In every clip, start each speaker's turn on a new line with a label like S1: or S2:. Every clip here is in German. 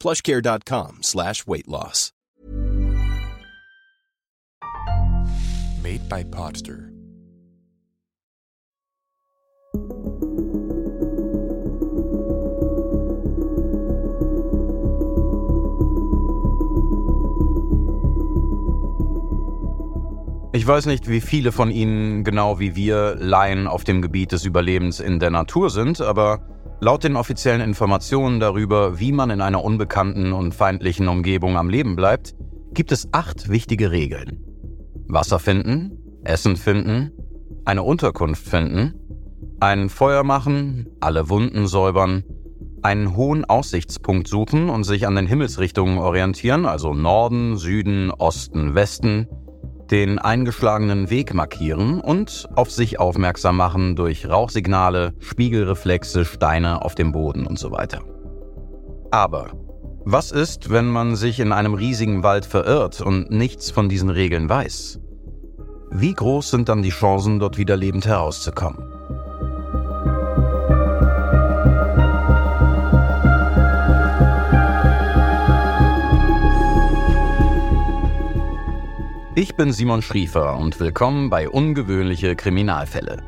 S1: plushcare.com slash weight loss.
S2: Made by Podster.
S3: Ich weiß nicht, wie viele von Ihnen genau wie wir Laien auf dem Gebiet des Überlebens in der Natur sind, aber laut den offiziellen Informationen darüber, wie man in einer unbekannten und feindlichen Umgebung am Leben bleibt, gibt es acht wichtige Regeln. Wasser finden, Essen finden, eine Unterkunft finden, ein Feuer machen, alle Wunden säubern, einen hohen Aussichtspunkt suchen und sich an den Himmelsrichtungen orientieren, also Norden, Süden, Osten, Westen, den eingeschlagenen Weg markieren und auf sich aufmerksam machen durch Rauchsignale, Spiegelreflexe, Steine auf dem Boden und so weiter. Aber was ist, wenn man sich in einem riesigen Wald verirrt und nichts von diesen Regeln weiß? Wie groß sind dann die Chancen, dort wieder lebend herauszukommen? Ich bin Simon Schriefer und willkommen bei Ungewöhnliche Kriminalfälle.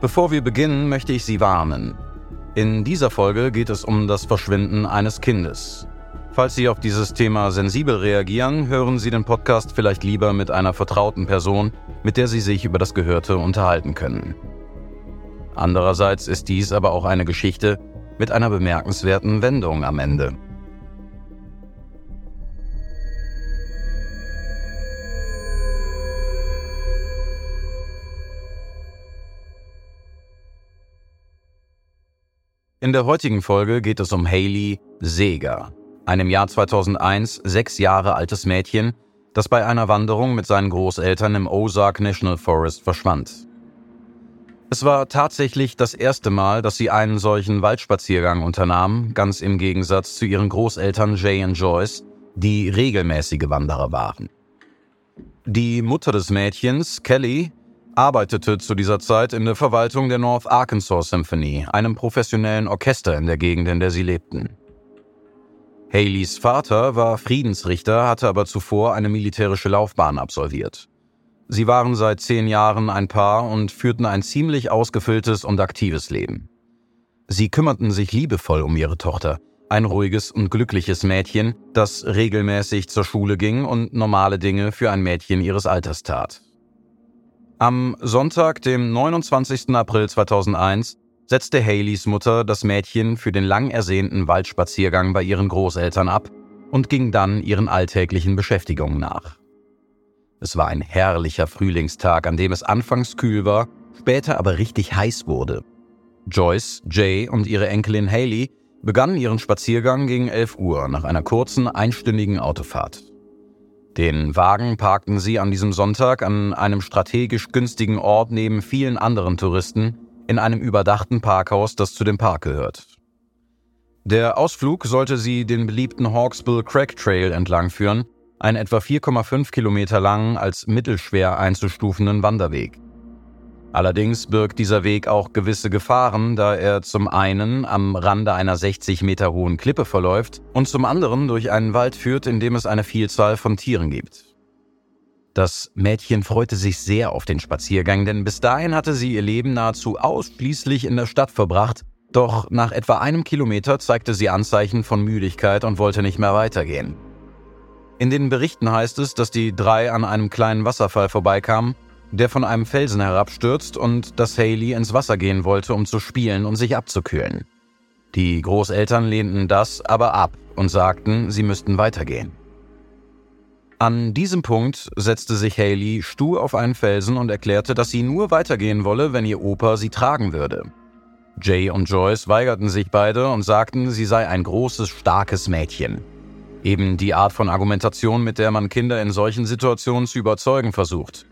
S3: Bevor wir beginnen, möchte ich Sie warnen. In dieser Folge geht es um das Verschwinden eines Kindes. Falls Sie auf dieses Thema sensibel reagieren, hören Sie den Podcast vielleicht lieber mit einer vertrauten Person, mit der Sie sich über das Gehörte unterhalten können. Andererseits ist dies aber auch eine Geschichte mit einer bemerkenswerten Wendung am Ende. In der heutigen Folge geht es um Haley Seger, ein im Jahr 2001 sechs Jahre altes Mädchen, das bei einer Wanderung mit seinen Großeltern im Ozark National Forest verschwand. Es war tatsächlich das erste Mal, dass sie einen solchen Waldspaziergang unternahm, ganz im Gegensatz zu ihren Großeltern Jay und Joyce, die regelmäßige Wanderer waren. Die Mutter des Mädchens, Kelly, arbeitete zu dieser Zeit in der Verwaltung der North Arkansas Symphony, einem professionellen Orchester in der Gegend, in der sie lebten. Haleys Vater war Friedensrichter, hatte aber zuvor eine militärische Laufbahn absolviert. Sie waren seit zehn Jahren ein Paar und führten ein ziemlich ausgefülltes und aktives Leben. Sie kümmerten sich liebevoll um ihre Tochter, ein ruhiges und glückliches Mädchen, das regelmäßig zur Schule ging und normale Dinge für ein Mädchen ihres Alters tat. Am Sonntag, dem 29. April 2001, setzte Haleys Mutter das Mädchen für den lang ersehnten Waldspaziergang bei ihren Großeltern ab und ging dann ihren alltäglichen Beschäftigungen nach. Es war ein herrlicher Frühlingstag, an dem es anfangs kühl war, später aber richtig heiß wurde. Joyce, Jay und ihre Enkelin Haley begannen ihren Spaziergang gegen 11 Uhr nach einer kurzen einstündigen Autofahrt. Den Wagen parkten sie an diesem Sonntag an einem strategisch günstigen Ort neben vielen anderen Touristen in einem überdachten Parkhaus, das zu dem Park gehört. Der Ausflug sollte sie den beliebten Hawksbill Crack Trail entlang führen, einen etwa 4,5 Kilometer langen, als mittelschwer einzustufenden Wanderweg. Allerdings birgt dieser Weg auch gewisse Gefahren, da er zum einen am Rande einer 60 Meter hohen Klippe verläuft und zum anderen durch einen Wald führt, in dem es eine Vielzahl von Tieren gibt. Das Mädchen freute sich sehr auf den Spaziergang, denn bis dahin hatte sie ihr Leben nahezu ausschließlich in der Stadt verbracht, doch nach etwa einem Kilometer zeigte sie Anzeichen von Müdigkeit und wollte nicht mehr weitergehen. In den Berichten heißt es, dass die drei an einem kleinen Wasserfall vorbeikamen, der von einem Felsen herabstürzt und dass Haley ins Wasser gehen wollte, um zu spielen und sich abzukühlen. Die Großeltern lehnten das aber ab und sagten, sie müssten weitergehen. An diesem Punkt setzte sich Haley stur auf einen Felsen und erklärte, dass sie nur weitergehen wolle, wenn ihr Opa sie tragen würde. Jay und Joyce weigerten sich beide und sagten, sie sei ein großes, starkes Mädchen. Eben die Art von Argumentation, mit der man Kinder in solchen Situationen zu überzeugen versucht.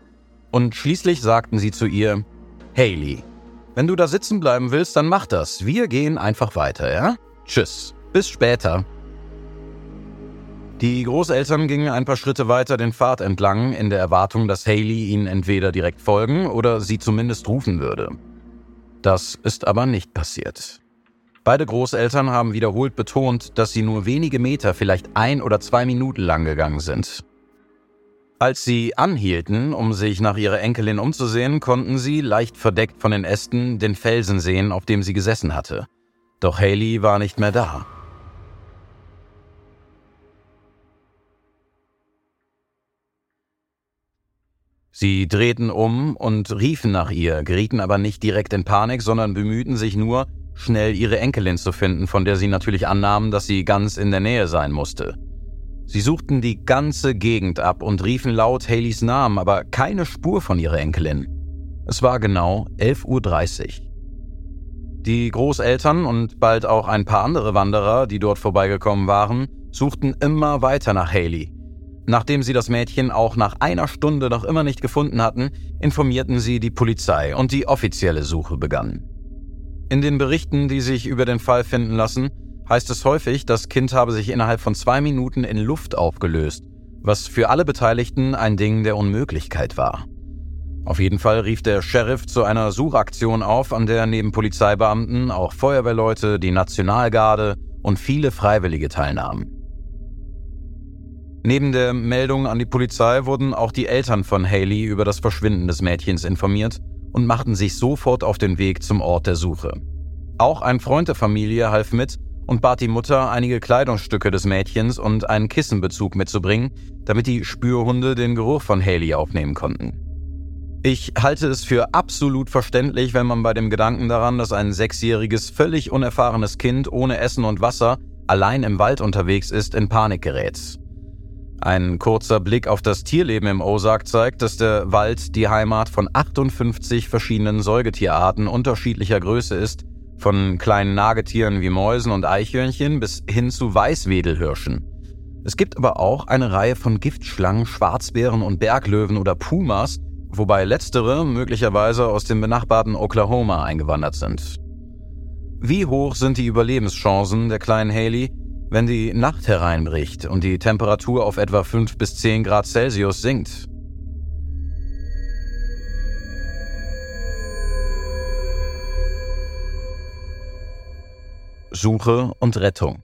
S3: Und schließlich sagten sie zu ihr, Haley, wenn du da sitzen bleiben willst, dann mach das. Wir gehen einfach weiter, ja? Tschüss. Bis später. Die Großeltern gingen ein paar Schritte weiter den Pfad entlang, in der Erwartung, dass Haley ihnen entweder direkt folgen oder sie zumindest rufen würde. Das ist aber nicht passiert. Beide Großeltern haben wiederholt betont, dass sie nur wenige Meter, vielleicht ein oder zwei Minuten lang gegangen sind. Als sie anhielten, um sich nach ihrer Enkelin umzusehen, konnten sie, leicht verdeckt von den Ästen, den Felsen sehen, auf dem sie gesessen hatte. Doch Haley war nicht mehr da. Sie drehten um und riefen nach ihr, gerieten aber nicht direkt in Panik, sondern bemühten sich nur, schnell ihre Enkelin zu finden, von der sie natürlich annahmen, dass sie ganz in der Nähe sein musste. Sie suchten die ganze Gegend ab und riefen laut Haleys Namen, aber keine Spur von ihrer Enkelin. Es war genau 11.30 Uhr. Die Großeltern und bald auch ein paar andere Wanderer, die dort vorbeigekommen waren, suchten immer weiter nach Haley. Nachdem sie das Mädchen auch nach einer Stunde noch immer nicht gefunden hatten, informierten sie die Polizei und die offizielle Suche begann. In den Berichten, die sich über den Fall finden lassen, heißt es häufig, das Kind habe sich innerhalb von zwei Minuten in Luft aufgelöst, was für alle Beteiligten ein Ding der Unmöglichkeit war. Auf jeden Fall rief der Sheriff zu einer Suchaktion auf, an der neben Polizeibeamten auch Feuerwehrleute, die Nationalgarde und viele Freiwillige teilnahmen. Neben der Meldung an die Polizei wurden auch die Eltern von Haley über das Verschwinden des Mädchens informiert und machten sich sofort auf den Weg zum Ort der Suche. Auch ein Freund der Familie half mit und bat die Mutter, einige Kleidungsstücke des Mädchens und einen Kissenbezug mitzubringen, damit die Spürhunde den Geruch von Haley aufnehmen konnten. Ich halte es für absolut verständlich, wenn man bei dem Gedanken daran, dass ein sechsjähriges, völlig unerfahrenes Kind ohne Essen und Wasser allein im Wald unterwegs ist, in Panik gerät. Ein kurzer Blick auf das Tierleben im Ozark zeigt, dass der Wald die Heimat von 58 verschiedenen Säugetierarten unterschiedlicher Größe ist von kleinen Nagetieren wie Mäusen und Eichhörnchen bis hin zu Weißwedelhirschen. Es gibt aber auch eine Reihe von Giftschlangen, Schwarzbären und Berglöwen oder Pumas, wobei letztere möglicherweise aus dem benachbarten Oklahoma eingewandert sind. Wie hoch sind die Überlebenschancen der kleinen Haley, wenn die Nacht hereinbricht und die Temperatur auf etwa 5 bis 10 Grad Celsius sinkt? Suche und Rettung.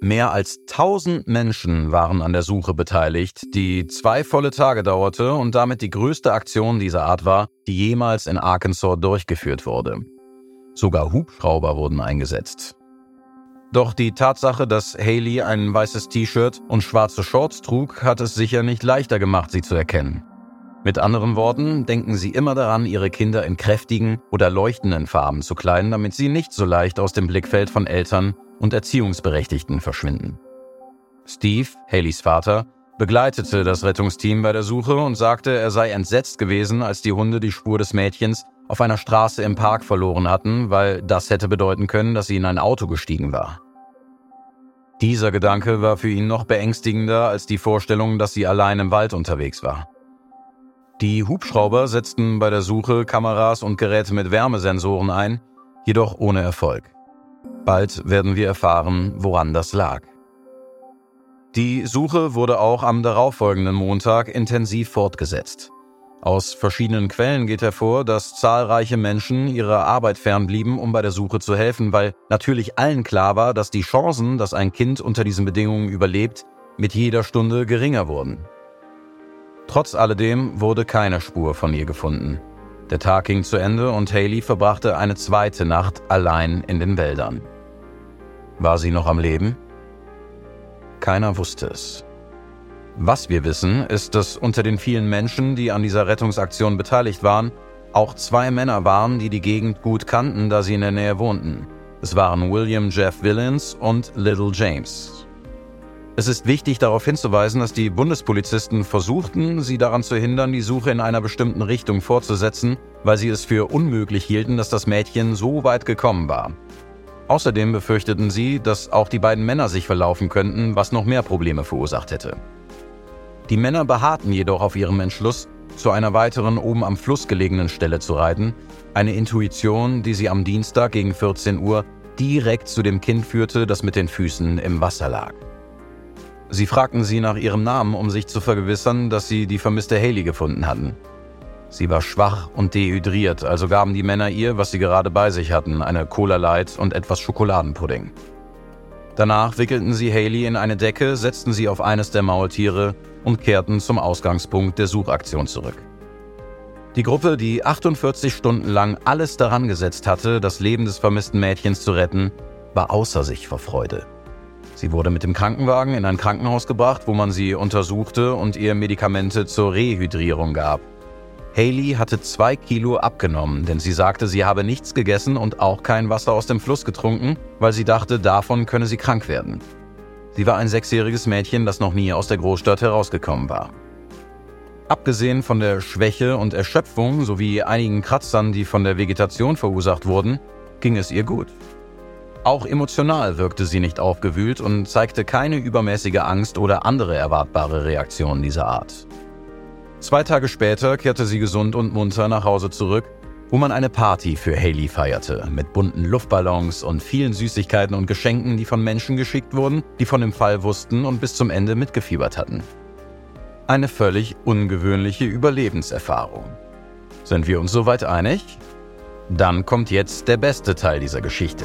S3: Mehr als 1000 Menschen waren an der Suche beteiligt, die zwei volle Tage dauerte und damit die größte Aktion dieser Art war, die jemals in Arkansas durchgeführt wurde. Sogar Hubschrauber wurden eingesetzt. Doch die Tatsache, dass Haley ein weißes T-Shirt und schwarze Shorts trug, hat es sicher nicht leichter gemacht, sie zu erkennen. Mit anderen Worten, denken Sie immer daran, Ihre Kinder in kräftigen oder leuchtenden Farben zu kleiden, damit sie nicht so leicht aus dem Blickfeld von Eltern und Erziehungsberechtigten verschwinden. Steve, Haleys Vater, begleitete das Rettungsteam bei der Suche und sagte, er sei entsetzt gewesen, als die Hunde die Spur des Mädchens auf einer Straße im Park verloren hatten, weil das hätte bedeuten können, dass sie in ein Auto gestiegen war. Dieser Gedanke war für ihn noch beängstigender als die Vorstellung, dass sie allein im Wald unterwegs war. Die Hubschrauber setzten bei der Suche Kameras und Geräte mit Wärmesensoren ein, jedoch ohne Erfolg. Bald werden wir erfahren, woran das lag. Die Suche wurde auch am darauffolgenden Montag intensiv fortgesetzt. Aus verschiedenen Quellen geht hervor, dass zahlreiche Menschen ihrer Arbeit fernblieben, um bei der Suche zu helfen, weil natürlich allen klar war, dass die Chancen, dass ein Kind unter diesen Bedingungen überlebt, mit jeder Stunde geringer wurden. Trotz alledem wurde keine Spur von ihr gefunden. Der Tag ging zu Ende und Haley verbrachte eine zweite Nacht allein in den Wäldern. War sie noch am Leben? Keiner wusste es. Was wir wissen, ist, dass unter den vielen Menschen, die an dieser Rettungsaktion beteiligt waren, auch zwei Männer waren, die die Gegend gut kannten, da sie in der Nähe wohnten. Es waren William Jeff Willens und Little James. Es ist wichtig darauf hinzuweisen, dass die Bundespolizisten versuchten, sie daran zu hindern, die Suche in einer bestimmten Richtung fortzusetzen, weil sie es für unmöglich hielten, dass das Mädchen so weit gekommen war. Außerdem befürchteten sie, dass auch die beiden Männer sich verlaufen könnten, was noch mehr Probleme verursacht hätte. Die Männer beharrten jedoch auf ihrem Entschluss, zu einer weiteren oben am Fluss gelegenen Stelle zu reiten, eine Intuition, die sie am Dienstag gegen 14 Uhr direkt zu dem Kind führte, das mit den Füßen im Wasser lag. Sie fragten sie nach ihrem Namen, um sich zu vergewissern, dass sie die vermisste Haley gefunden hatten. Sie war schwach und dehydriert, also gaben die Männer ihr, was sie gerade bei sich hatten, eine Cola Light und etwas Schokoladenpudding. Danach wickelten sie Haley in eine Decke, setzten sie auf eines der Maultiere und kehrten zum Ausgangspunkt der Suchaktion zurück. Die Gruppe, die 48 Stunden lang alles daran gesetzt hatte, das Leben des vermissten Mädchens zu retten, war außer sich vor Freude. Sie wurde mit dem Krankenwagen in ein Krankenhaus gebracht, wo man sie untersuchte und ihr Medikamente zur Rehydrierung gab. Haley hatte zwei Kilo abgenommen, denn sie sagte, sie habe nichts gegessen und auch kein Wasser aus dem Fluss getrunken, weil sie dachte, davon könne sie krank werden. Sie war ein sechsjähriges Mädchen, das noch nie aus der Großstadt herausgekommen war. Abgesehen von der Schwäche und Erschöpfung sowie einigen Kratzern, die von der Vegetation verursacht wurden, ging es ihr gut. Auch emotional wirkte sie nicht aufgewühlt und zeigte keine übermäßige Angst oder andere erwartbare Reaktionen dieser Art. Zwei Tage später kehrte sie gesund und munter nach Hause zurück, wo man eine Party für Haley feierte, mit bunten Luftballons und vielen Süßigkeiten und Geschenken, die von Menschen geschickt wurden, die von dem Fall wussten und bis zum Ende mitgefiebert hatten. Eine völlig ungewöhnliche Überlebenserfahrung. Sind wir uns soweit einig? Dann kommt jetzt der beste Teil dieser Geschichte.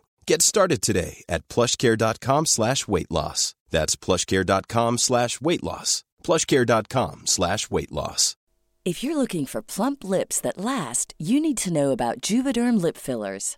S1: Get started today at plushcare.com slash weight loss. That's plushcare.com slash weight loss. Plushcare.com slash weight loss.
S4: If you're looking for plump lips that last, you need to know about Juvederm lip fillers.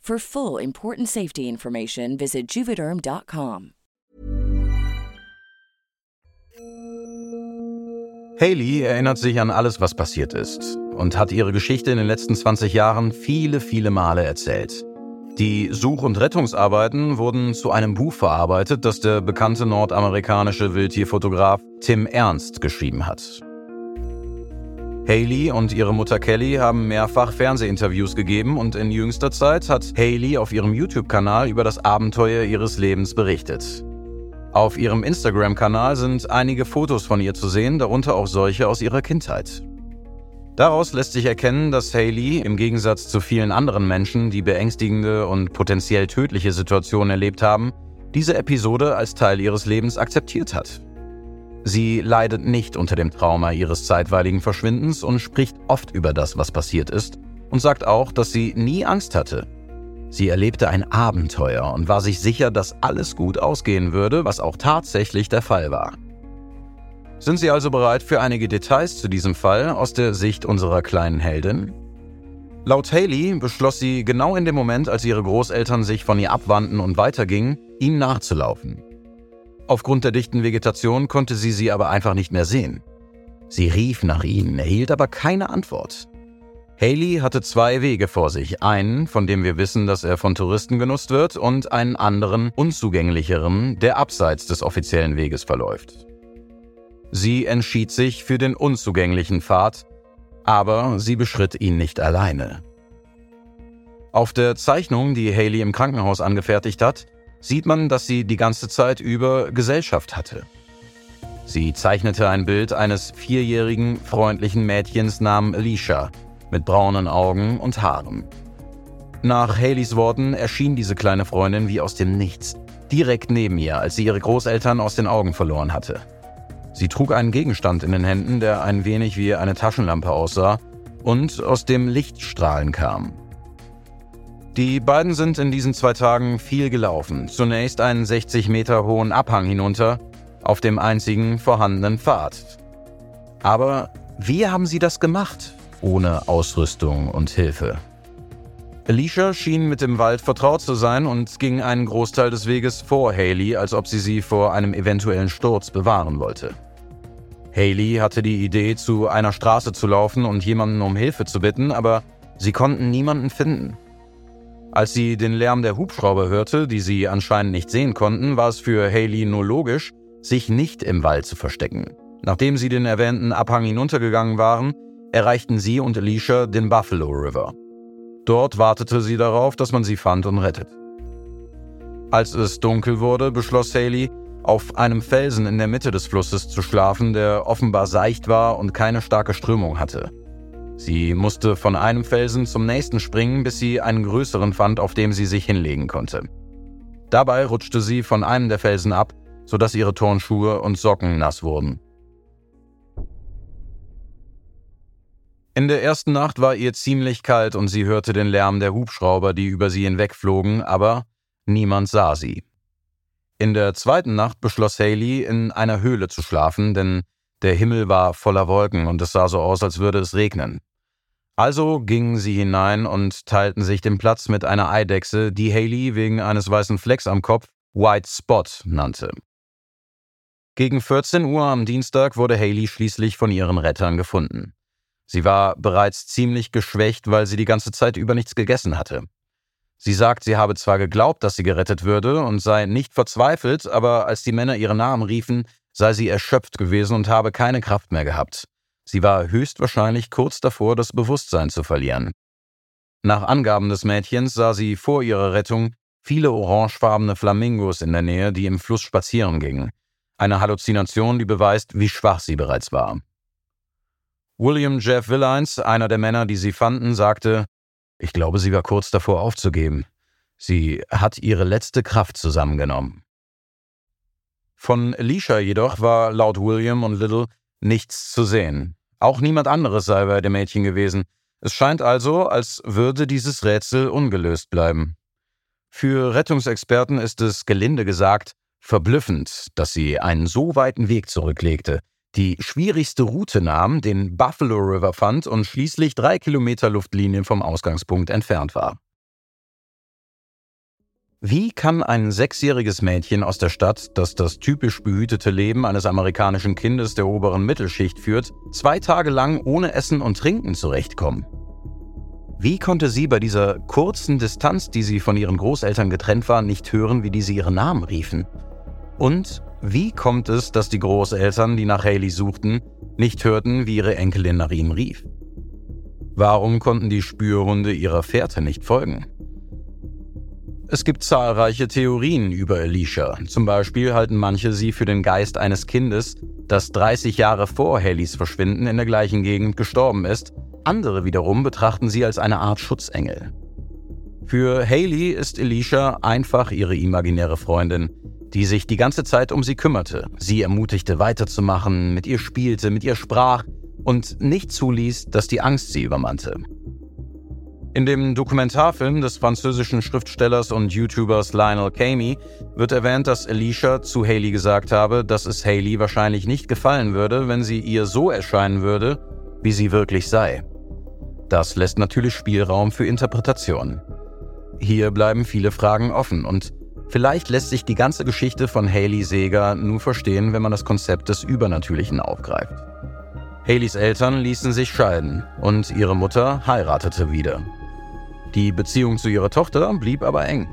S4: For full important safety information, visit juvederm.com.
S3: Haley erinnert sich an alles, was passiert ist und hat ihre Geschichte in den letzten 20 Jahren viele, viele Male erzählt. Die Such- und Rettungsarbeiten wurden zu einem Buch verarbeitet, das der bekannte nordamerikanische Wildtierfotograf Tim Ernst geschrieben hat. Haley und ihre Mutter Kelly haben mehrfach Fernsehinterviews gegeben und in jüngster Zeit hat Haley auf ihrem YouTube-Kanal über das Abenteuer ihres Lebens berichtet. Auf ihrem Instagram-Kanal sind einige Fotos von ihr zu sehen, darunter auch solche aus ihrer Kindheit. Daraus lässt sich erkennen, dass Haley im Gegensatz zu vielen anderen Menschen, die beängstigende und potenziell tödliche Situationen erlebt haben, diese Episode als Teil ihres Lebens akzeptiert hat. Sie leidet nicht unter dem Trauma ihres zeitweiligen Verschwindens und spricht oft über das, was passiert ist, und sagt auch, dass sie nie Angst hatte. Sie erlebte ein Abenteuer und war sich sicher, dass alles gut ausgehen würde, was auch tatsächlich der Fall war. Sind Sie also bereit für einige Details zu diesem Fall aus der Sicht unserer kleinen Heldin? Laut Haley beschloss sie genau in dem Moment, als ihre Großeltern sich von ihr abwandten und weitergingen, ihm nachzulaufen. Aufgrund der dichten Vegetation konnte sie sie aber einfach nicht mehr sehen. Sie rief nach ihnen, erhielt aber keine Antwort. Haley hatte zwei Wege vor sich. Einen, von dem wir wissen, dass er von Touristen genutzt wird, und einen anderen, unzugänglicheren, der abseits des offiziellen Weges verläuft. Sie entschied sich für den unzugänglichen Pfad, aber sie beschritt ihn nicht alleine. Auf der Zeichnung, die Haley im Krankenhaus angefertigt hat, sieht man, dass sie die ganze Zeit über Gesellschaft hatte. Sie zeichnete ein Bild eines vierjährigen, freundlichen Mädchens namens Alicia mit braunen Augen und Haaren. Nach Haleys Worten erschien diese kleine Freundin wie aus dem Nichts, direkt neben ihr, als sie ihre Großeltern aus den Augen verloren hatte. Sie trug einen Gegenstand in den Händen, der ein wenig wie eine Taschenlampe aussah und aus dem Lichtstrahlen kam. Die beiden sind in diesen zwei Tagen viel gelaufen. Zunächst einen 60 Meter hohen Abhang hinunter, auf dem einzigen vorhandenen Pfad. Aber wie haben sie das gemacht, ohne Ausrüstung und Hilfe? Alicia schien mit dem Wald vertraut zu sein und ging einen Großteil des Weges vor Haley, als ob sie sie vor einem eventuellen Sturz bewahren wollte. Haley hatte die Idee, zu einer Straße zu laufen und jemanden um Hilfe zu bitten, aber sie konnten niemanden finden. Als sie den Lärm der Hubschrauber hörte, die sie anscheinend nicht sehen konnten, war es für Haley nur logisch, sich nicht im Wald zu verstecken. Nachdem sie den erwähnten Abhang hinuntergegangen waren, erreichten sie und Alicia den Buffalo River. Dort wartete sie darauf, dass man sie fand und rettet. Als es dunkel wurde, beschloss Haley, auf einem Felsen in der Mitte des Flusses zu schlafen, der offenbar seicht war und keine starke Strömung hatte. Sie musste von einem Felsen zum nächsten springen, bis sie einen größeren fand, auf dem sie sich hinlegen konnte. Dabei rutschte sie von einem der Felsen ab, sodass ihre Turnschuhe und Socken nass wurden. In der ersten Nacht war ihr ziemlich kalt und sie hörte den Lärm der Hubschrauber, die über sie hinwegflogen, aber niemand sah sie. In der zweiten Nacht beschloss Haley, in einer Höhle zu schlafen, denn der Himmel war voller Wolken und es sah so aus, als würde es regnen. Also gingen sie hinein und teilten sich den Platz mit einer Eidechse, die Haley wegen eines weißen Flecks am Kopf White Spot nannte. Gegen 14 Uhr am Dienstag wurde Haley schließlich von ihren Rettern gefunden. Sie war bereits ziemlich geschwächt, weil sie die ganze Zeit über nichts gegessen hatte. Sie sagt, sie habe zwar geglaubt, dass sie gerettet würde und sei nicht verzweifelt, aber als die Männer ihre Namen riefen, sei sie erschöpft gewesen und habe keine Kraft mehr gehabt. Sie war höchstwahrscheinlich kurz davor, das Bewusstsein zu verlieren. Nach Angaben des Mädchens sah sie vor ihrer Rettung viele orangefarbene Flamingos in der Nähe, die im Fluss spazieren gingen. Eine Halluzination, die beweist, wie schwach sie bereits war. William Jeff Willines, einer der Männer, die sie fanden, sagte, ich glaube, sie war kurz davor aufzugeben. Sie hat ihre letzte Kraft zusammengenommen. Von Alicia jedoch war laut William und Little nichts zu sehen. Auch niemand anderes sei bei dem Mädchen gewesen. Es scheint also, als würde dieses Rätsel ungelöst bleiben. Für Rettungsexperten ist es, gelinde gesagt, verblüffend, dass sie einen so weiten Weg zurücklegte, die schwierigste Route nahm, den Buffalo River fand und schließlich drei Kilometer Luftlinie vom Ausgangspunkt entfernt war. Wie kann ein sechsjähriges Mädchen aus der Stadt, das das typisch behütete Leben eines amerikanischen Kindes der oberen Mittelschicht führt, zwei Tage lang ohne Essen und Trinken zurechtkommen? Wie konnte sie bei dieser kurzen Distanz, die sie von ihren Großeltern getrennt war, nicht hören, wie diese ihren Namen riefen? Und wie kommt es, dass die Großeltern, die nach Haley suchten, nicht hörten, wie ihre Enkelin nach ihm rief? Warum konnten die Spürhunde ihrer Fährte nicht folgen? Es gibt zahlreiche Theorien über Alicia. Zum Beispiel halten manche sie für den Geist eines Kindes, das 30 Jahre vor Haleys Verschwinden in der gleichen Gegend gestorben ist. Andere wiederum betrachten sie als eine Art Schutzengel. Für Haley ist Alicia einfach ihre imaginäre Freundin, die sich die ganze Zeit um sie kümmerte, sie ermutigte weiterzumachen, mit ihr spielte, mit ihr sprach und nicht zuließ, dass die Angst sie übermannte. In dem Dokumentarfilm des französischen Schriftstellers und YouTubers Lionel Camey wird erwähnt, dass Alicia zu Haley gesagt habe, dass es Haley wahrscheinlich nicht gefallen würde, wenn sie ihr so erscheinen würde, wie sie wirklich sei. Das lässt natürlich Spielraum für Interpretation. Hier bleiben viele Fragen offen und vielleicht lässt sich die ganze Geschichte von Haley Seger nur verstehen, wenn man das Konzept des Übernatürlichen aufgreift. Haleys Eltern ließen sich scheiden und ihre Mutter heiratete wieder. Die Beziehung zu ihrer Tochter blieb aber eng.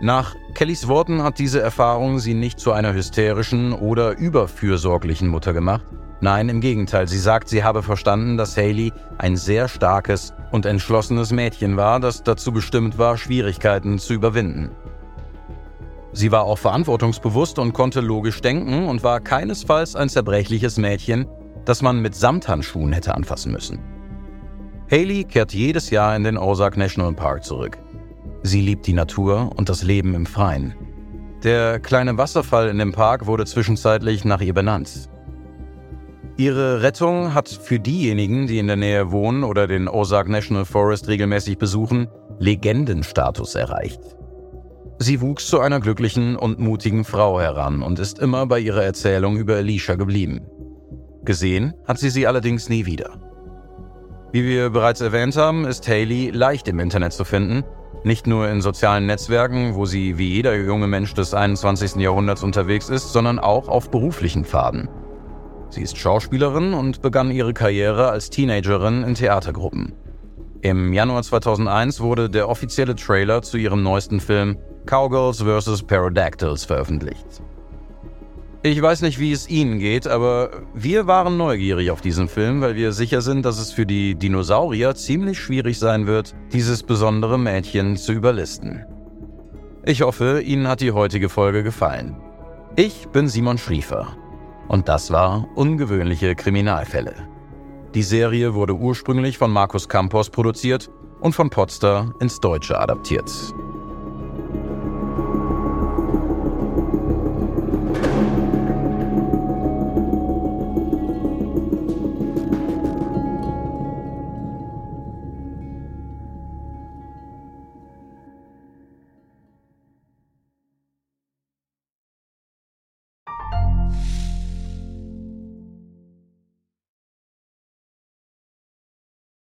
S3: Nach Kellys Worten hat diese Erfahrung sie nicht zu einer hysterischen oder überfürsorglichen Mutter gemacht. Nein, im Gegenteil, sie sagt, sie habe verstanden, dass Haley ein sehr starkes und entschlossenes Mädchen war, das dazu bestimmt war, Schwierigkeiten zu überwinden. Sie war auch verantwortungsbewusst und konnte logisch denken und war keinesfalls ein zerbrechliches Mädchen, das man mit Samthandschuhen hätte anfassen müssen. Haley kehrt jedes Jahr in den Ozark National Park zurück. Sie liebt die Natur und das Leben im Freien. Der kleine Wasserfall in dem Park wurde zwischenzeitlich nach ihr benannt. Ihre Rettung hat für diejenigen, die in der Nähe wohnen oder den Ozark National Forest regelmäßig besuchen, Legendenstatus erreicht. Sie wuchs zu einer glücklichen und mutigen Frau heran und ist immer bei ihrer Erzählung über Alicia geblieben. Gesehen hat sie sie allerdings nie wieder. Wie wir bereits erwähnt haben, ist Haley leicht im Internet zu finden. Nicht nur in sozialen Netzwerken, wo sie wie jeder junge Mensch des 21. Jahrhunderts unterwegs ist, sondern auch auf beruflichen Pfaden. Sie ist Schauspielerin und begann ihre Karriere als Teenagerin in Theatergruppen. Im Januar 2001 wurde der offizielle Trailer zu ihrem neuesten Film Cowgirls vs. Pterodactyls veröffentlicht. Ich weiß nicht, wie es Ihnen geht, aber wir waren neugierig auf diesen Film, weil wir sicher sind, dass es für die Dinosaurier ziemlich schwierig sein wird, dieses besondere Mädchen zu überlisten. Ich hoffe, Ihnen hat die heutige Folge gefallen. Ich bin Simon Schriefer und das war Ungewöhnliche Kriminalfälle. Die Serie wurde ursprünglich von Markus Campos produziert und von Potster ins Deutsche adaptiert.